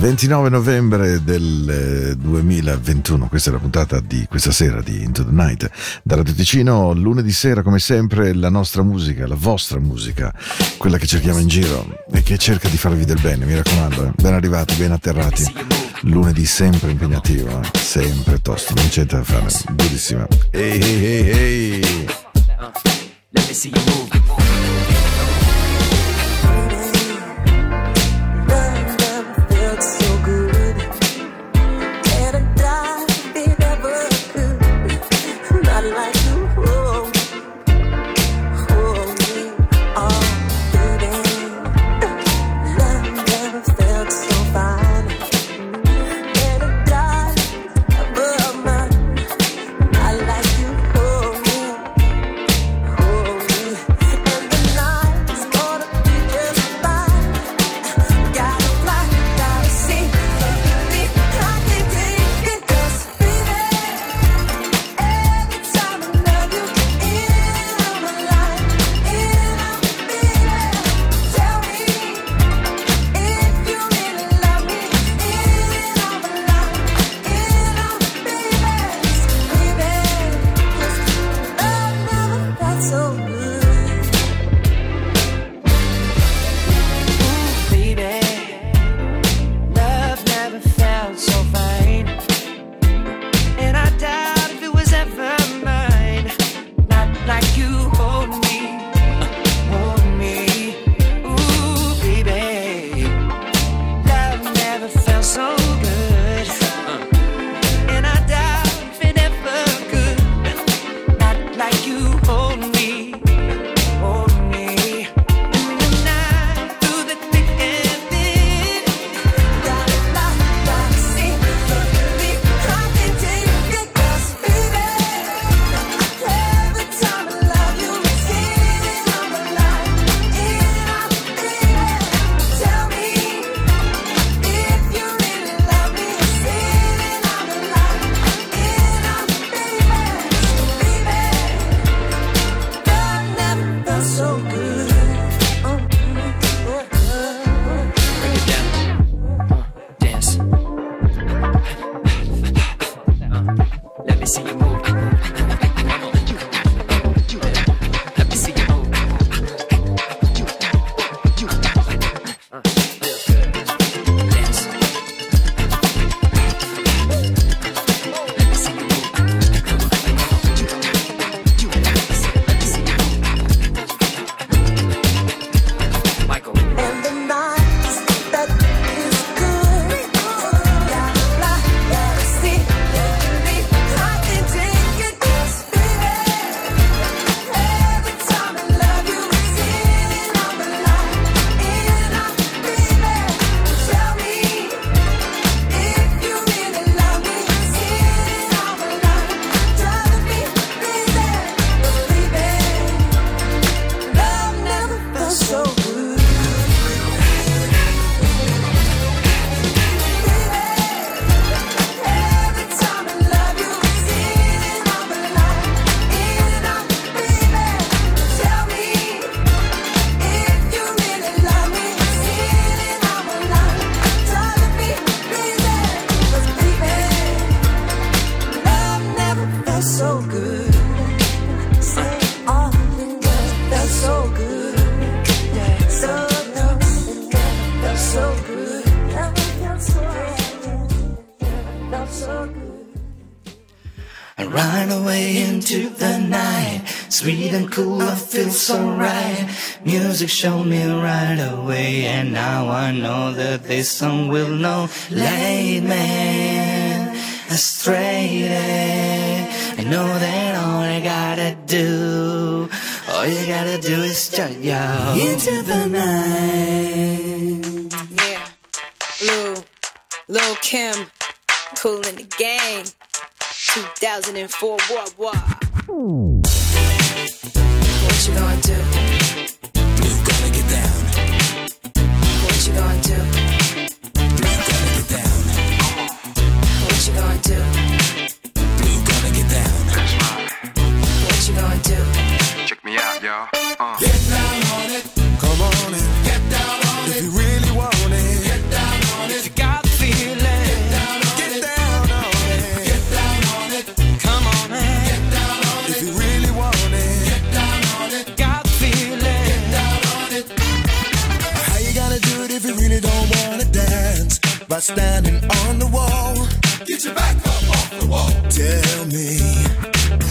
29 novembre del eh, 2021, questa è la puntata di questa sera di Into the Night. Da Radio Ticino, lunedì sera, come sempre, la nostra musica, la vostra musica, quella che cerchiamo in giro e che cerca di farvi del bene, mi raccomando. Eh. Ben arrivati, ben atterrati. Lunedì sempre impegnativo, eh. sempre tosto, non c'è da fare, Bellissima. Ehi, ehi, ehi, Let me see you ehi. Showed me right away, and now I know that this song will know. Late man, astray. I know that all I gotta do, all you gotta do is start yo into the night. Yeah. Lil, Lil Kim, cool in the game. 2004, what, what? What you gonna do? You gonna do? By standing on the wall. Get your back up off the wall. Tell me.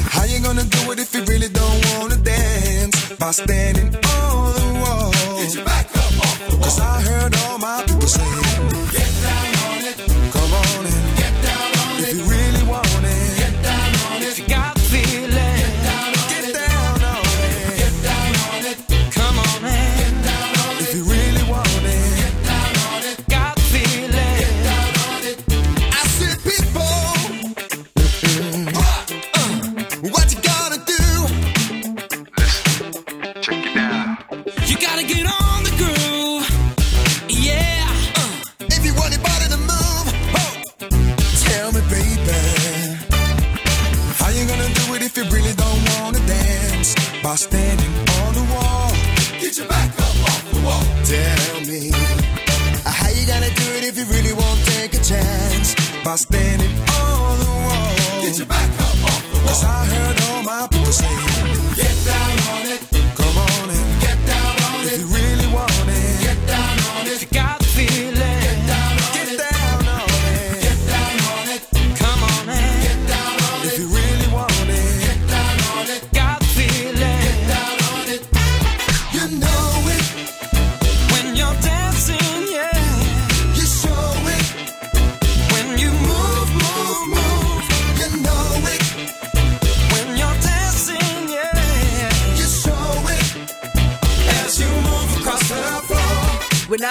How you gonna do it if you really don't wanna dance? By standing on the wall. Get your back up off the wall. Cause I heard all my people say, Get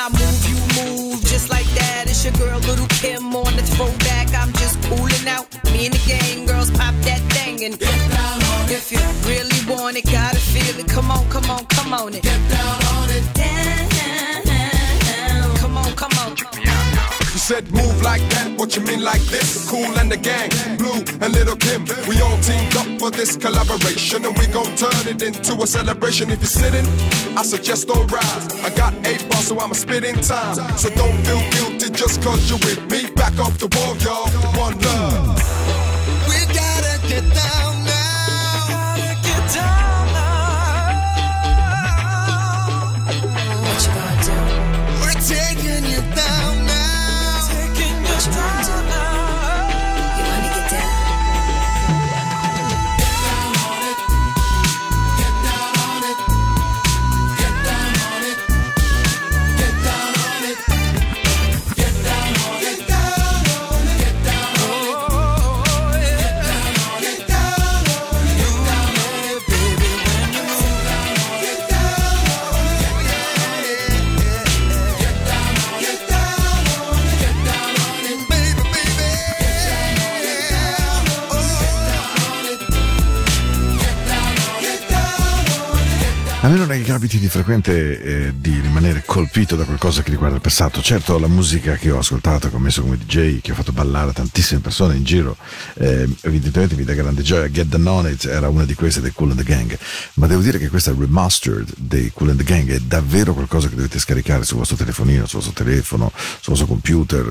I move, you move just like that. It's your girl, Little Kim, on the throwback. I'm just cooling out. Me and the gang girls pop that thing and Get down on it. if you really want it, gotta feel it. Come on, come on, come on it. Get down on it. Down. Come on, come on. You said move like that, what you mean like this? Cool and the gang, Blue and Little Kim. We all teamed up for this collaboration and we gon' turn it into a celebration. If you're sitting, I suggest don't rise. I got eight bars, so I'ma spit in time. So don't feel guilty just cause you're with me. Back off the wall, y'all. One love. We gotta get down now. Get down. What you gonna do? We're taking you down now time. A me non è che capiti di frequente eh, di rimanere colpito da qualcosa che riguarda il passato. Certo, la musica che ho ascoltato, che ho messo come DJ, che ho fatto ballare tantissime persone in giro, eh, evidentemente mi dà grande gioia. Get the It era una di queste dei Cool and the Gang. Ma devo dire che questa remastered dei Cool and the Gang è davvero qualcosa che dovete scaricare sul vostro telefonino, sul vostro telefono, sul vostro computer,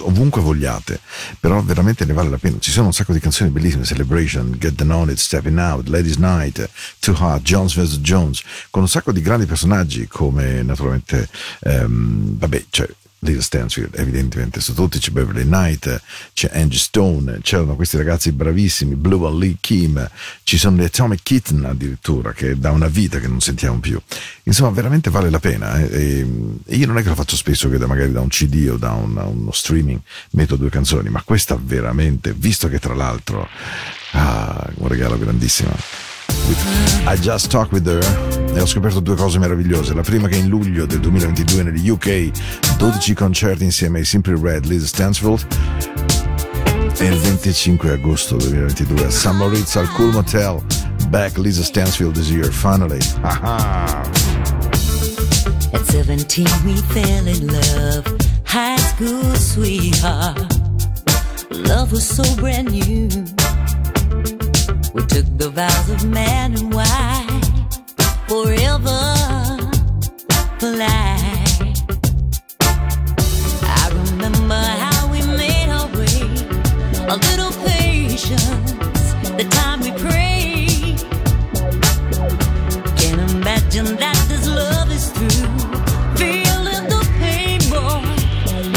ovunque vogliate. Però veramente ne vale la pena. Ci sono un sacco di canzoni bellissime: Celebration, Get the It, Stepping Out, Ladies Night, Too Hot, Jones vs. Jones, con un sacco di grandi personaggi come naturalmente, ehm, vabbè, cioè, Little Stansfield, evidentemente su tutti c'è Beverly Knight, c'è Angie Stone, c'erano questi ragazzi bravissimi, Blue Lee Kim, ci sono gli Atomic Kitten addirittura, che da una vita che non sentiamo più. Insomma, veramente vale la pena. eh, E, io non è che lo faccio spesso, che magari da un CD o da un- uno streaming metto due canzoni, ma questa veramente, visto che tra l'altro, ah, un regalo grandissimo. I Just Talk With Her e ho scoperto due cose meravigliose. La prima che in luglio del 2022 negli UK 12 concerti insieme ai Simply Red, Liz Stansfield e il 25 agosto 2022 a San Maurizio al Cool Motel Back Lisa Stansfield is here finally. Ah-ah. At 17, we fell in love. High school sweetheart. Love was so brand new. We took the vows of man and wife forever for life. I remember how we made our way. A little patience, the time we prayed. Can't imagine that this love is through. Feeling the pain, boy,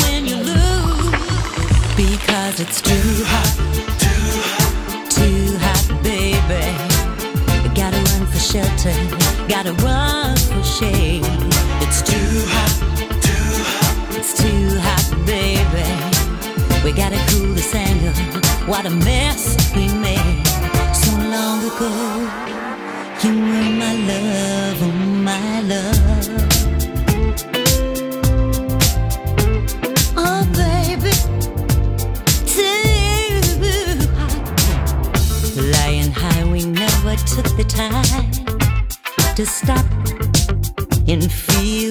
when you lose. Because it's too shelter, gotta run for shade. It's too hot, too it's too hot, baby. We gotta cool this anger. What a mess we made so long ago. You were my love, oh my love. Oh, baby, hot. Lying high, we never took the time to stop and feel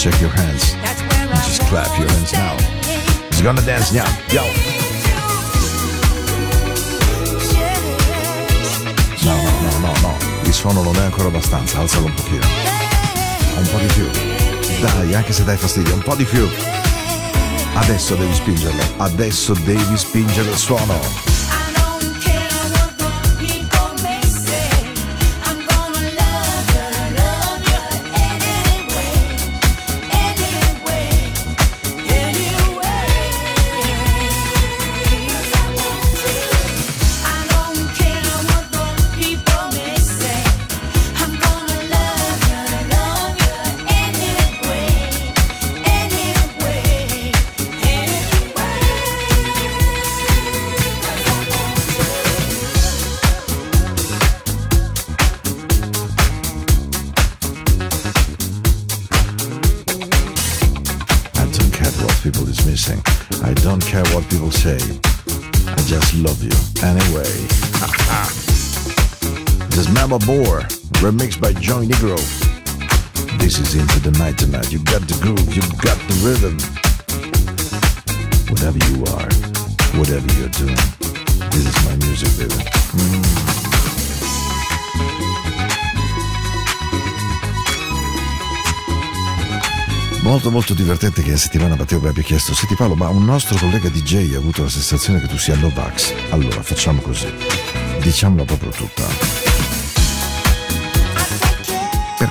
shake your hands. Just clap your hands now. He's gonna dance now. Yo. No, no, no, no, no. Il suono non è ancora abbastanza. Alzalo un pochino. Un po' di più. Dai, anche se dai fastidio, un po' di più. Adesso devi spingerlo. Adesso devi spingere il suono. By Joey Negro. This is into the night tonight. You got the groove, you got the rhythm. Whatever you are, whatever you're doing, this is my music, baby. Molto molto divertente che in settimana Matteo mi abbia chiesto Senti Paolo ma un nostro collega DJ ha avuto la sensazione che tu sia Novax Allora facciamo così Diciamola proprio tutta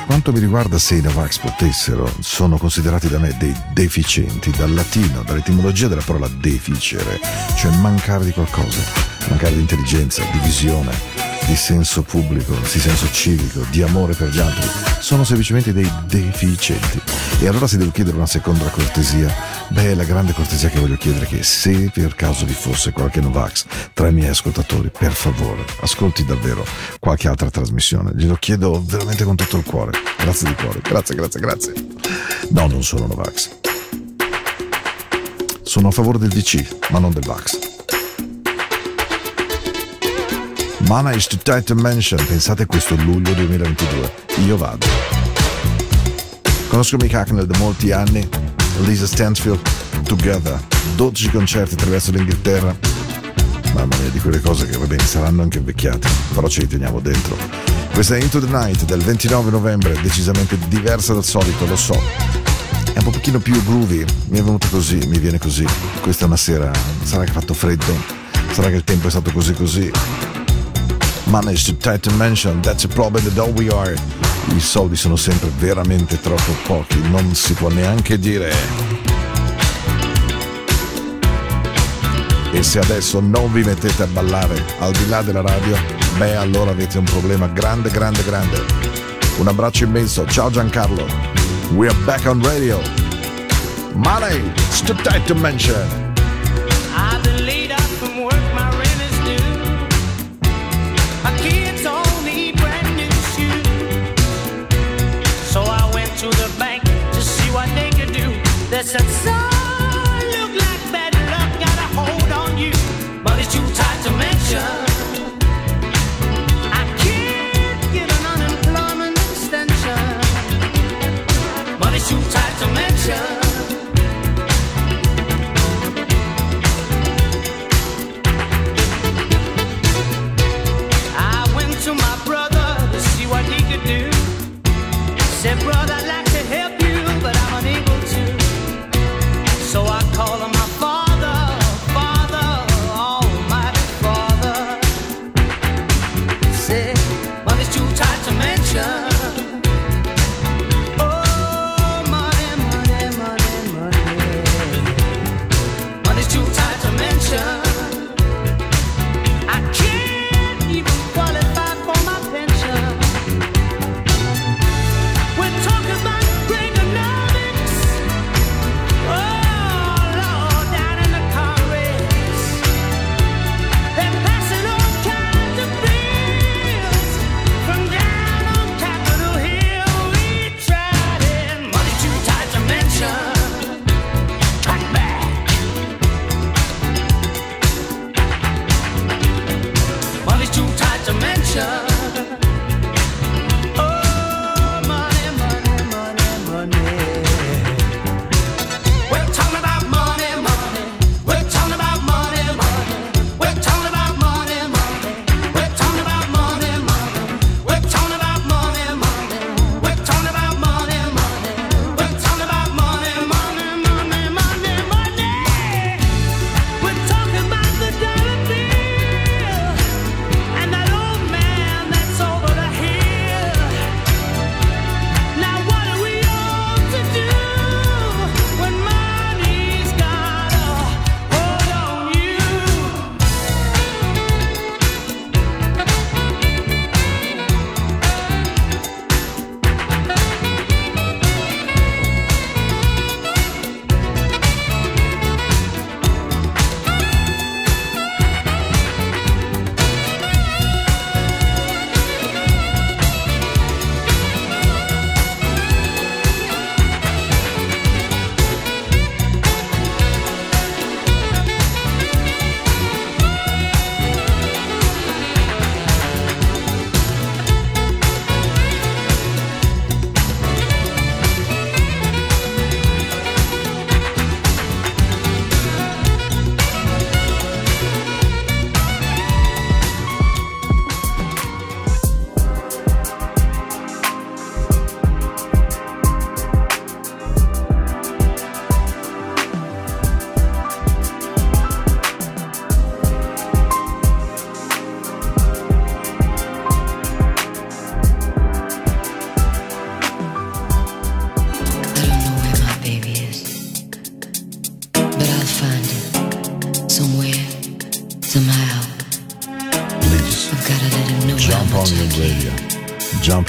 quanto mi riguarda se i Novax potessero Sono considerati da me dei deficienti Dal latino, dall'etimologia della parola deficere Cioè mancare di qualcosa Mancare di intelligenza, di visione di senso pubblico, di senso civico, di amore per gli altri, sono semplicemente dei deficienti. E allora se devo chiedere una seconda cortesia, beh, la grande cortesia che voglio chiedere è che se per caso vi fosse qualche Novax tra i miei ascoltatori, per favore, ascolti davvero qualche altra trasmissione. Glielo chiedo veramente con tutto il cuore. Grazie di cuore. Grazie, grazie, grazie. No, non sono Novax. Sono a favore del DC, ma non del Vax. Mana is too tight to mention, pensate questo luglio 2022. Io vado. Conosco Mick Hacknell da molti anni, Lisa Stansfield, Together, 12 concerti attraverso l'Inghilterra. Mamma mia, di quelle cose che va bene, saranno anche invecchiate, però ce li teniamo dentro. Questa è Into the Night del 29 novembre, decisamente diversa dal solito, lo so. È un pochino più groovy, mi è venuto così, mi viene così. Questa è una sera, sarà che ha fatto freddo, sarà che il tempo è stato così così. Manage to tight to mention, that's problem that all we are. I soldi sono sempre veramente troppo pochi, non si può neanche dire. E se adesso non vi mettete a ballare al di là della radio, beh allora avete un problema grande, grande, grande. Un abbraccio immenso, ciao Giancarlo. We are back on radio. Money, it's too tight to. Said, son, look like bad luck got a hold on you. But it's too tight to mention. I can't get an unemployment extension. But it's too tight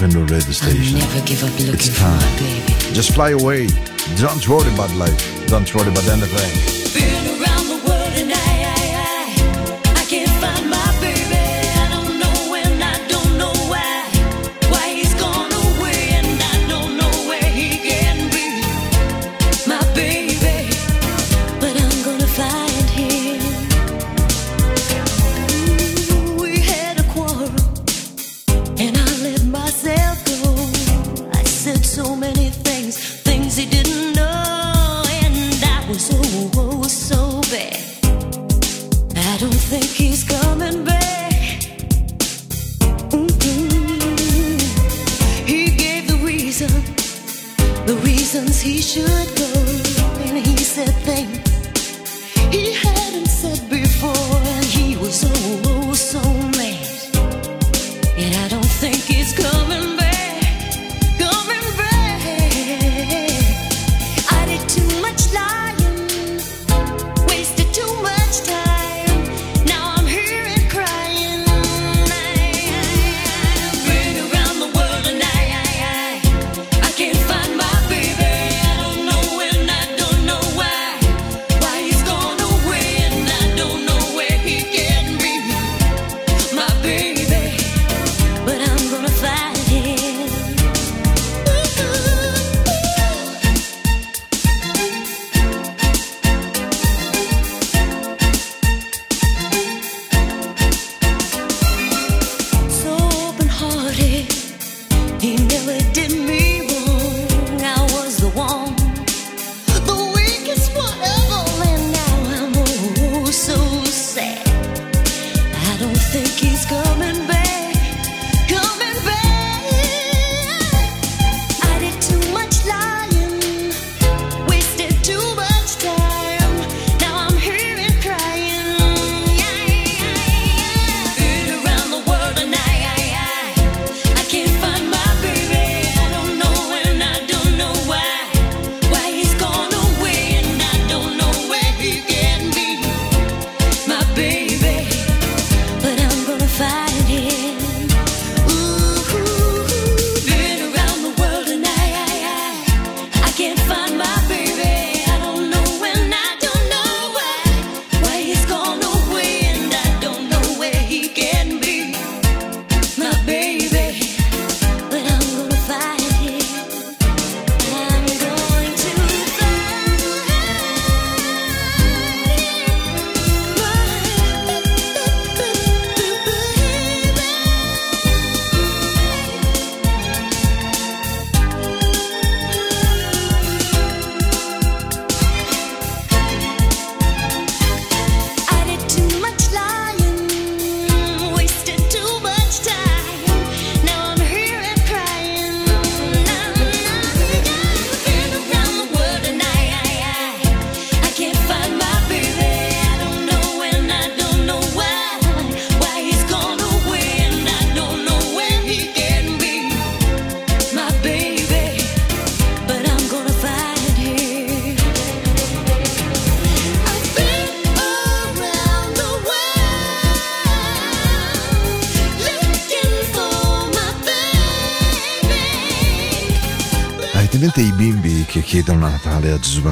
In the radio station. Never give up looking It's time. baby. Just fly away. Don't worry about life. Don't worry about anything. Don't think he's coming back. Mm-mm. He gave the reason, the reasons he should can't find my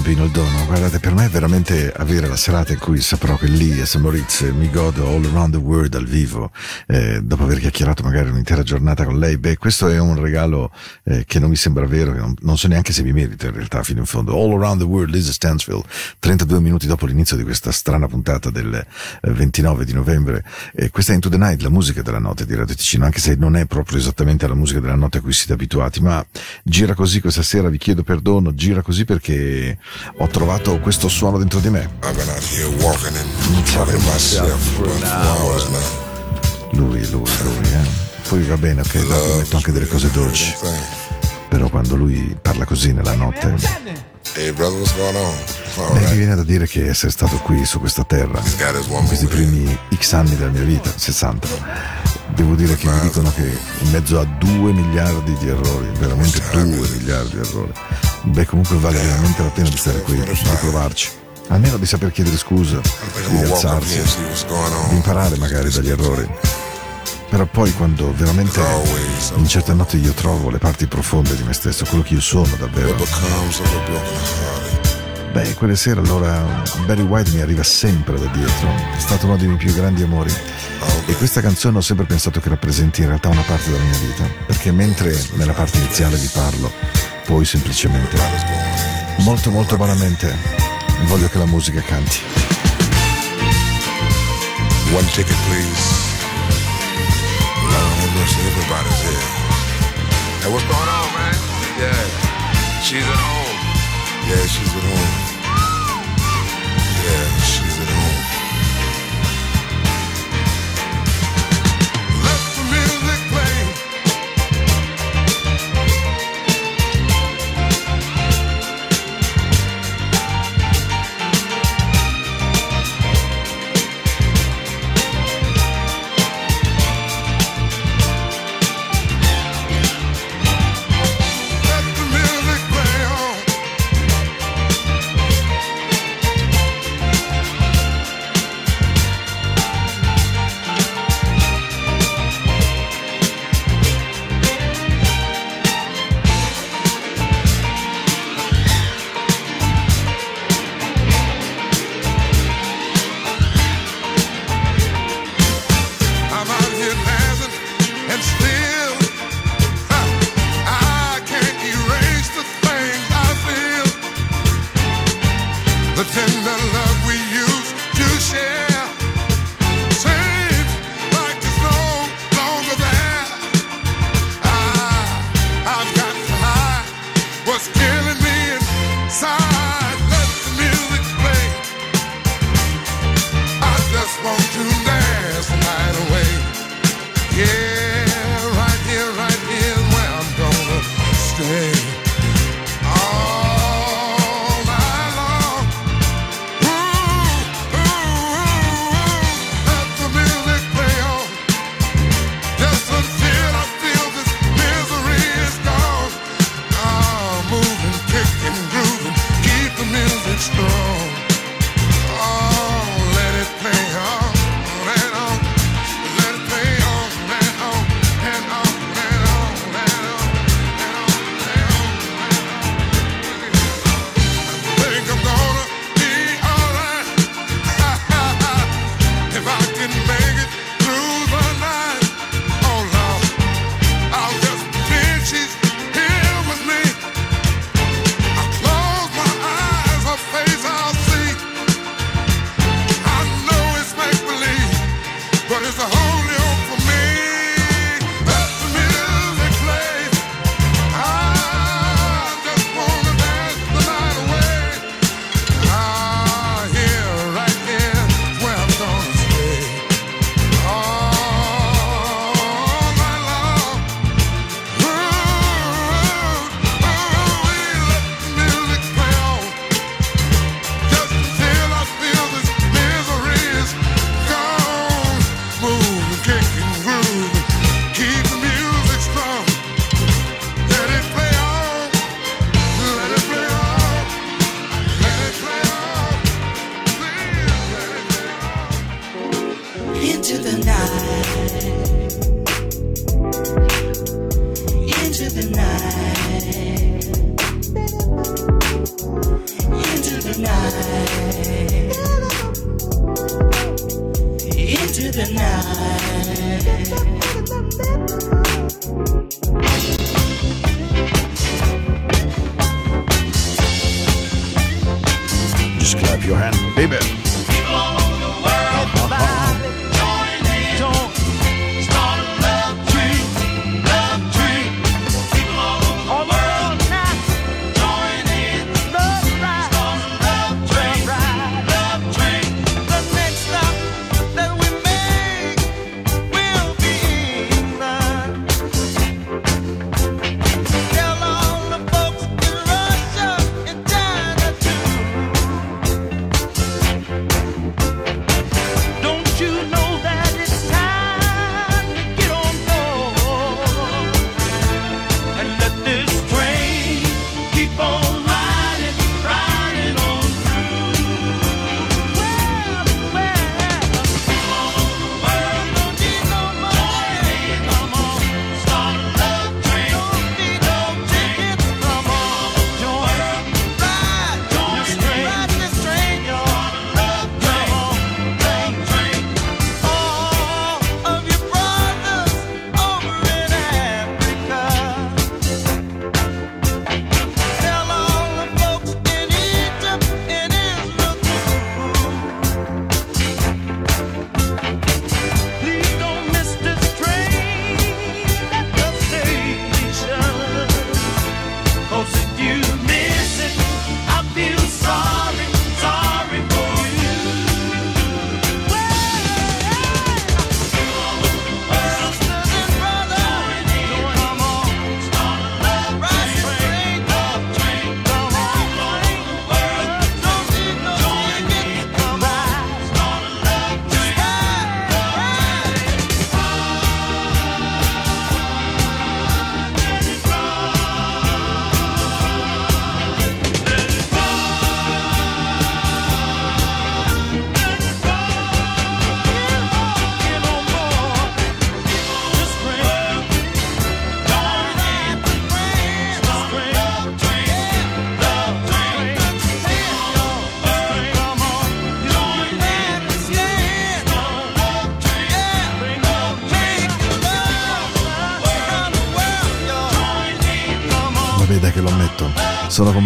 Bambino il dono? Guardate, per me è veramente avere la serata in cui saprò che lì a St. Moritz mi godo all around the world dal vivo, eh, dopo aver chiacchierato magari un'intera giornata con lei. Beh, questo è un regalo eh, che non mi sembra vero, che non, non so neanche se mi merito in realtà fino in fondo. All around the world, Lisa Stansfield, 32 minuti dopo l'inizio di questa strana puntata del eh, 29 di novembre. E questa è Into the Night, la musica della notte di Radio Ticino, anche se non è proprio esattamente la musica della notte a cui siete abituati, ma gira così questa sera, vi chiedo perdono, gira così perché ho trovato questo suono dentro di me. Lui, lui, lui, eh. Poi va bene, ok, dopo metto anche delle cose dolci. Però quando lui parla così nella notte, Hey, brother, what's going on? All beh, mi viene da dire che essere stato qui su questa terra, in questi primi X anni della mia vita, 60, devo dire che mi dicono che in mezzo a 2 miliardi di errori, veramente 2 miliardi di errori, beh comunque vale veramente la pena di stare qui, di provarci. Almeno di saper chiedere scusa, di alzarsi, di imparare magari dagli errori. Però poi quando veramente in certe notti io trovo le parti profonde di me stesso, quello che io sono davvero. Beh, quelle sere allora Barry White mi arriva sempre da dietro, è stato uno dei miei più grandi amori e questa canzone ho sempre pensato che rappresenti in realtà una parte della mia vita, perché mentre nella parte iniziale vi parlo, poi semplicemente, molto molto vanamente, voglio che la musica canti. One ticket please. Lord mercy, everybody's here. Hey, what's going on, man? Yeah, she's at home. Yeah, she's at home. edge.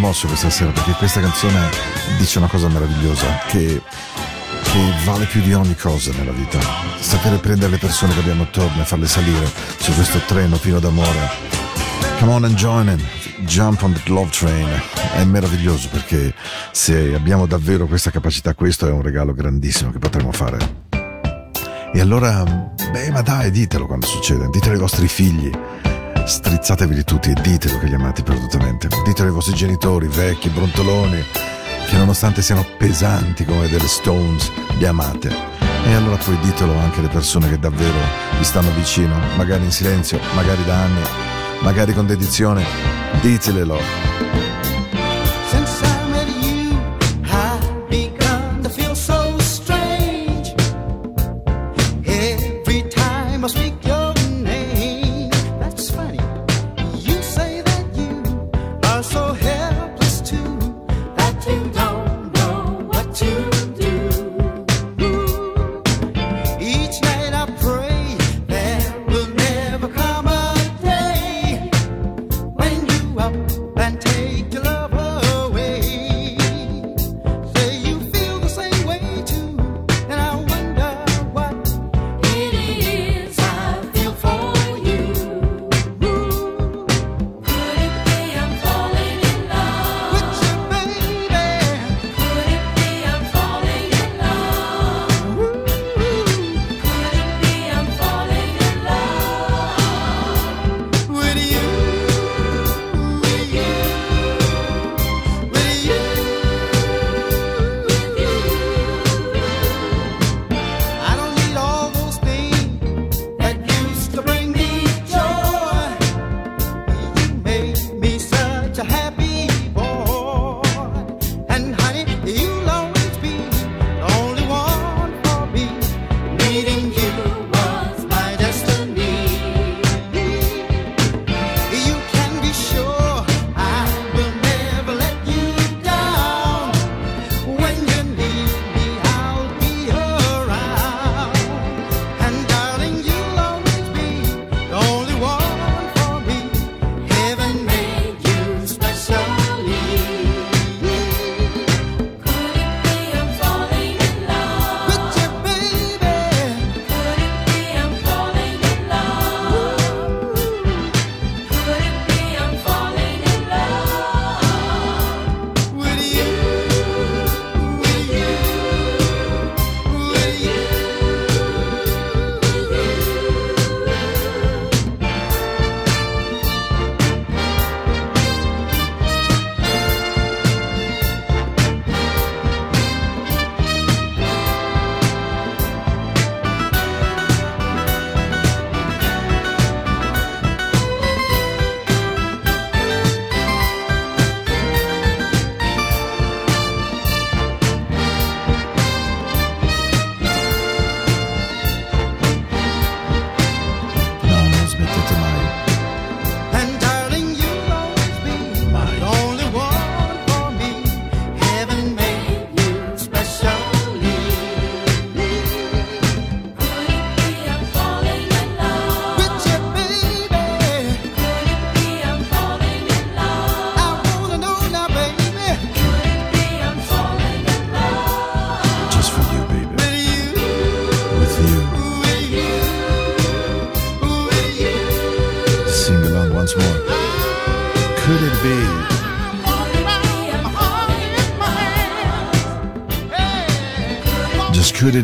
Commosso questa sera perché questa canzone dice una cosa meravigliosa che, che vale più di ogni cosa nella vita. Sapere prendere le persone che abbiamo attorno e farle salire su questo treno pieno d'amore. Come on and join in, jump on the love train. È meraviglioso perché se abbiamo davvero questa capacità, questo è un regalo grandissimo che potremo fare. E allora, beh, ma dai, ditelo quando succede, ditelo ai vostri figli, strizzatevi tutti e ditelo che li amate perdutamente, ditelo ai vostri genitori, vecchi, brontoloni, che nonostante siano pesanti come delle Stones, li amate. E allora poi ditelo anche alle persone che davvero vi stanno vicino, magari in silenzio, magari da anni, magari con dedizione, ditelelo.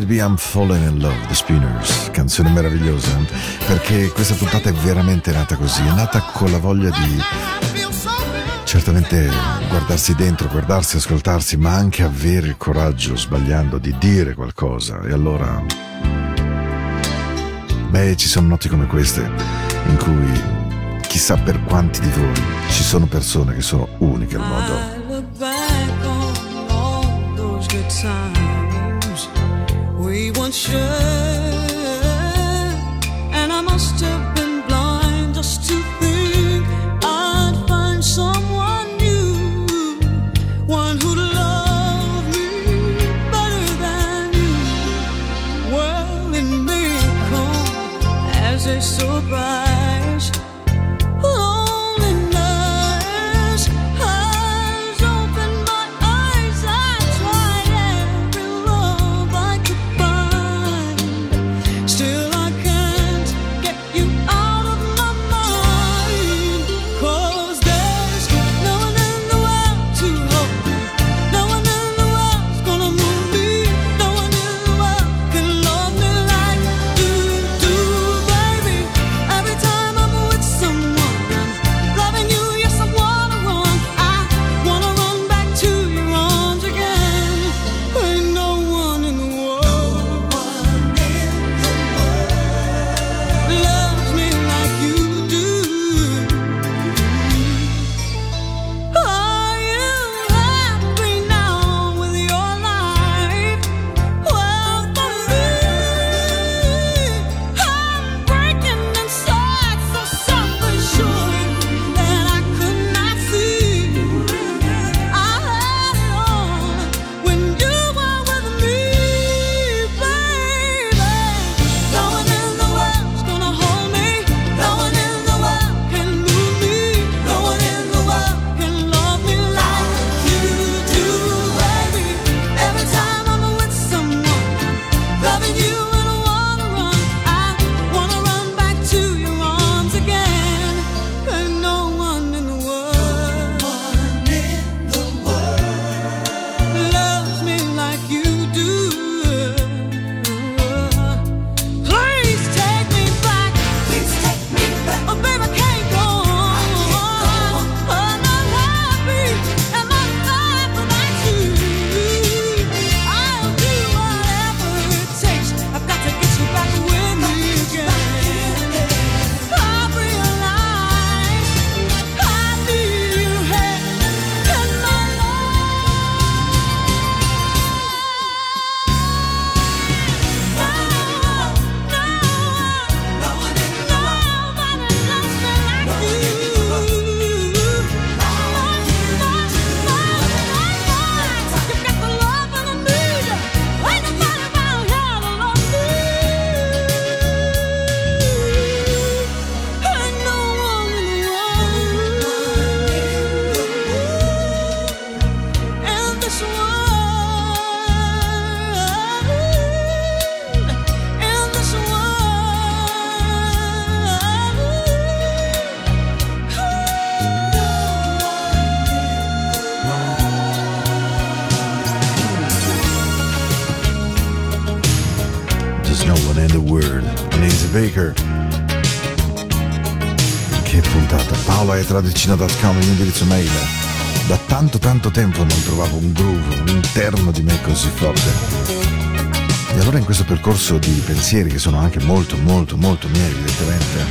It be I'm falling in love, The Spinners, canzone meravigliosa, perché questa puntata è veramente nata così, è nata con la voglia di certamente guardarsi dentro, guardarsi, ascoltarsi, ma anche avere il coraggio, sbagliando, di dire qualcosa. E allora, beh, ci sono notti come queste, in cui chissà per quanti di voi ci sono persone che sono uniche al mondo. I look back on all those good times 未完却。Tradicino.com il mio indirizzo mail. Da tanto tanto tempo non trovavo un groove, un interno di me così forte. E allora in questo percorso di pensieri che sono anche molto molto molto miei evidentemente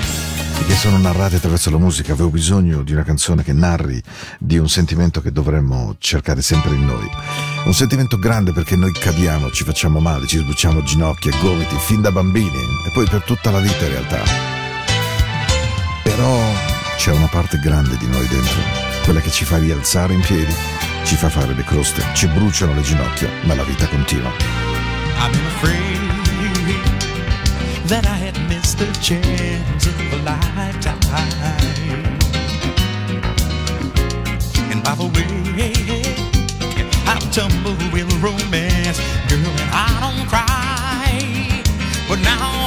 e che sono narrati attraverso la musica, avevo bisogno di una canzone che narri di un sentimento che dovremmo cercare sempre in noi. Un sentimento grande perché noi cadiamo, ci facciamo male, ci sbucciamo ginocchia gomiti fin da bambini e poi per tutta la vita in realtà. Però c'è una parte grande di noi dentro, quella che ci fa rialzare in piedi, ci fa fare le croste, ci bruciano le ginocchia, ma la vita continua. Been afraid that I had missed the chance of a lifetime. And by the way, I've tumbled with romance, girl, and I don't cry. But now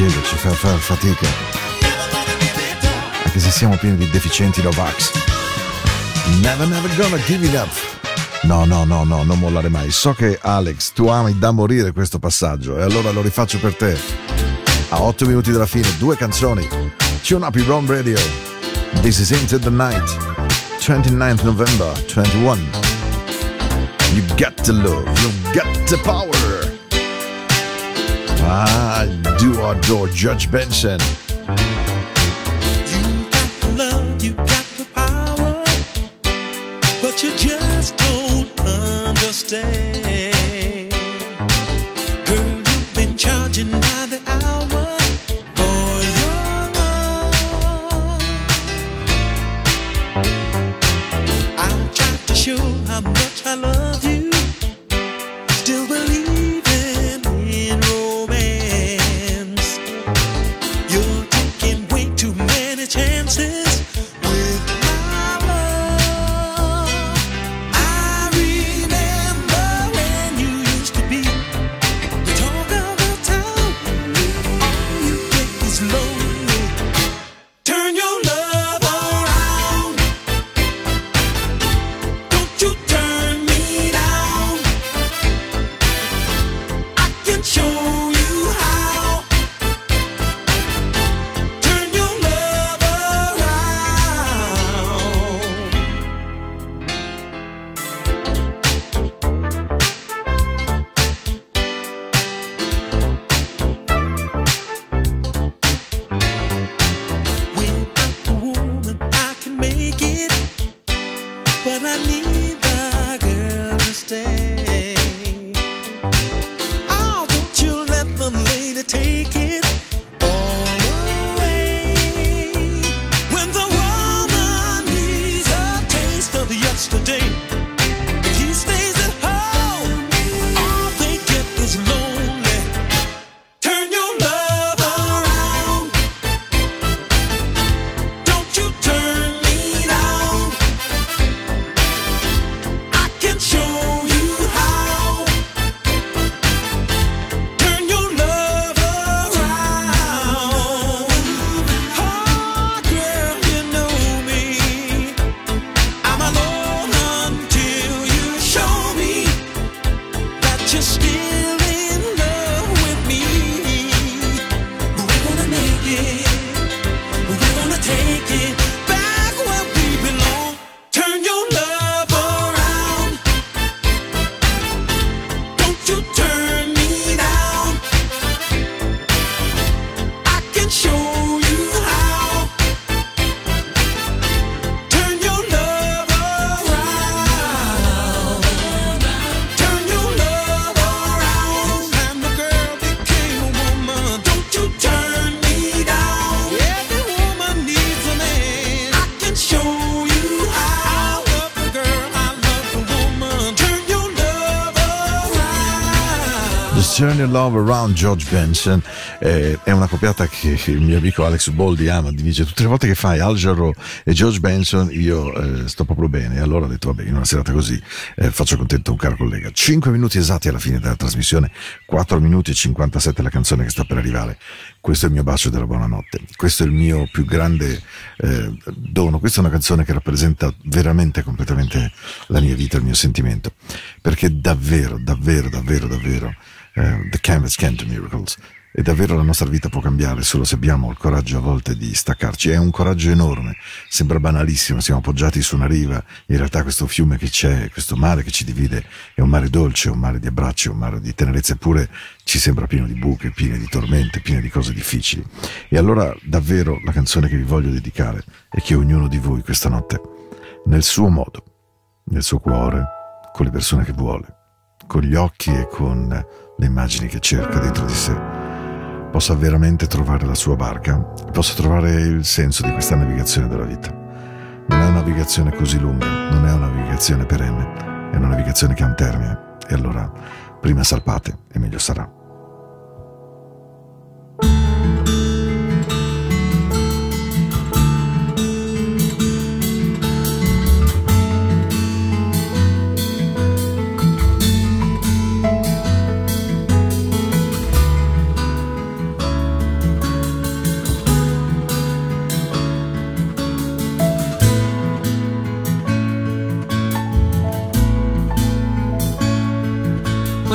Covid ci fa fare fatica. Anche se siamo pieni di deficienti Novax. Never, never gonna give it up. No, no, no, no, non mollare mai. So che Alex, tu ami da morire questo passaggio e allora lo rifaccio per te. A 8 minuti dalla fine, due canzoni. Tune up your own radio. This is Into the Night. 29th November 21. You got the love, you got the power. I do adore Judge Benson. George Benson Eh, è una copiata che il mio amico Alex Boldi ama dice tutte le volte che fai Al Jarreau e George Benson io eh, sto proprio bene. E allora ho detto vabbè in una serata così eh, faccio contento un caro collega. 5 minuti esatti alla fine della trasmissione 4 minuti e 57 la canzone che sta per arrivare. Questo è il mio bacio della buonanotte. Questo è il mio più grande eh, dono. Questa è una canzone che rappresenta veramente completamente la mia vita il mio sentimento. Perché davvero davvero davvero davvero eh, The Canvas Can Do Miracles e davvero la nostra vita può cambiare solo se abbiamo il coraggio a volte di staccarci. È un coraggio enorme, sembra banalissimo, siamo appoggiati su una riva, in realtà questo fiume che c'è, questo mare che ci divide è un mare dolce, un mare di abbracci, un mare di tenerezza, eppure ci sembra pieno di buche, pieno di tormente, pieno di cose difficili. E allora davvero la canzone che vi voglio dedicare è che ognuno di voi questa notte, nel suo modo, nel suo cuore, con le persone che vuole, con gli occhi e con le immagini che cerca dentro di sé, possa veramente trovare la sua barca, possa trovare il senso di questa navigazione della vita. Non è una navigazione così lunga, non è una navigazione perenne, è una navigazione che ha un termine. E allora, prima salpate e meglio sarà.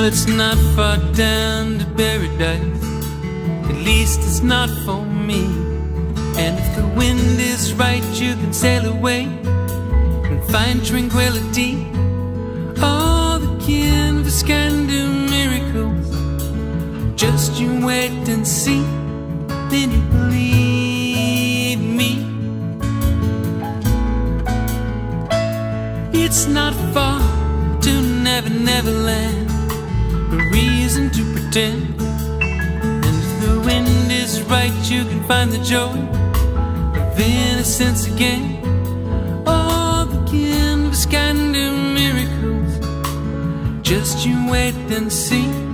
It's not far down to paradise. At least it's not for me. And if the wind is right, you can sail away and find tranquility. All the canvas can do miracles. Just you wait and see, then you believe me. It's not far to Never Never Land. Reason to pretend. And if the wind is right, you can find the joy of innocence again. All the canvas can do miracles. Just you wait and see.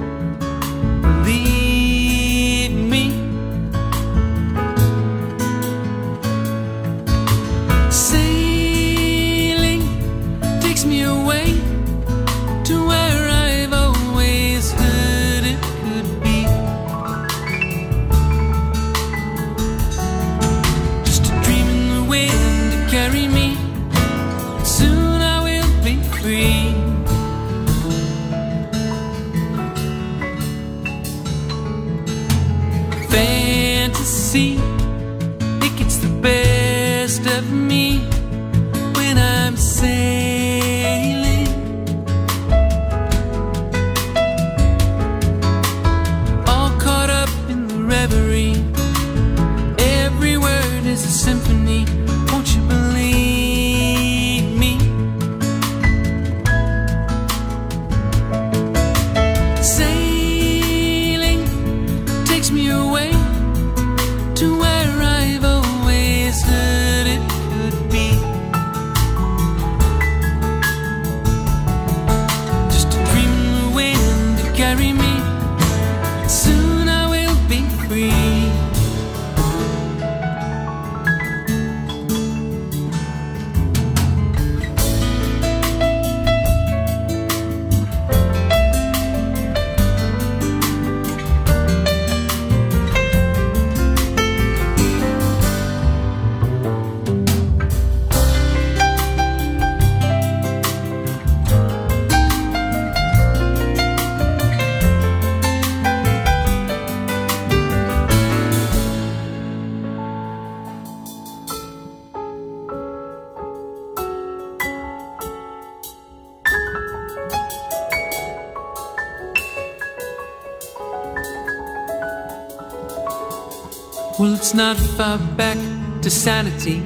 It's not far back to sanity.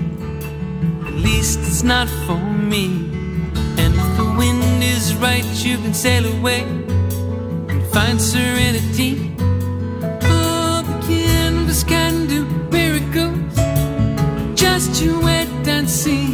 At least it's not for me. And if the wind is right, you can sail away and find serenity. All the canvas can do miracles. Just you wait and see,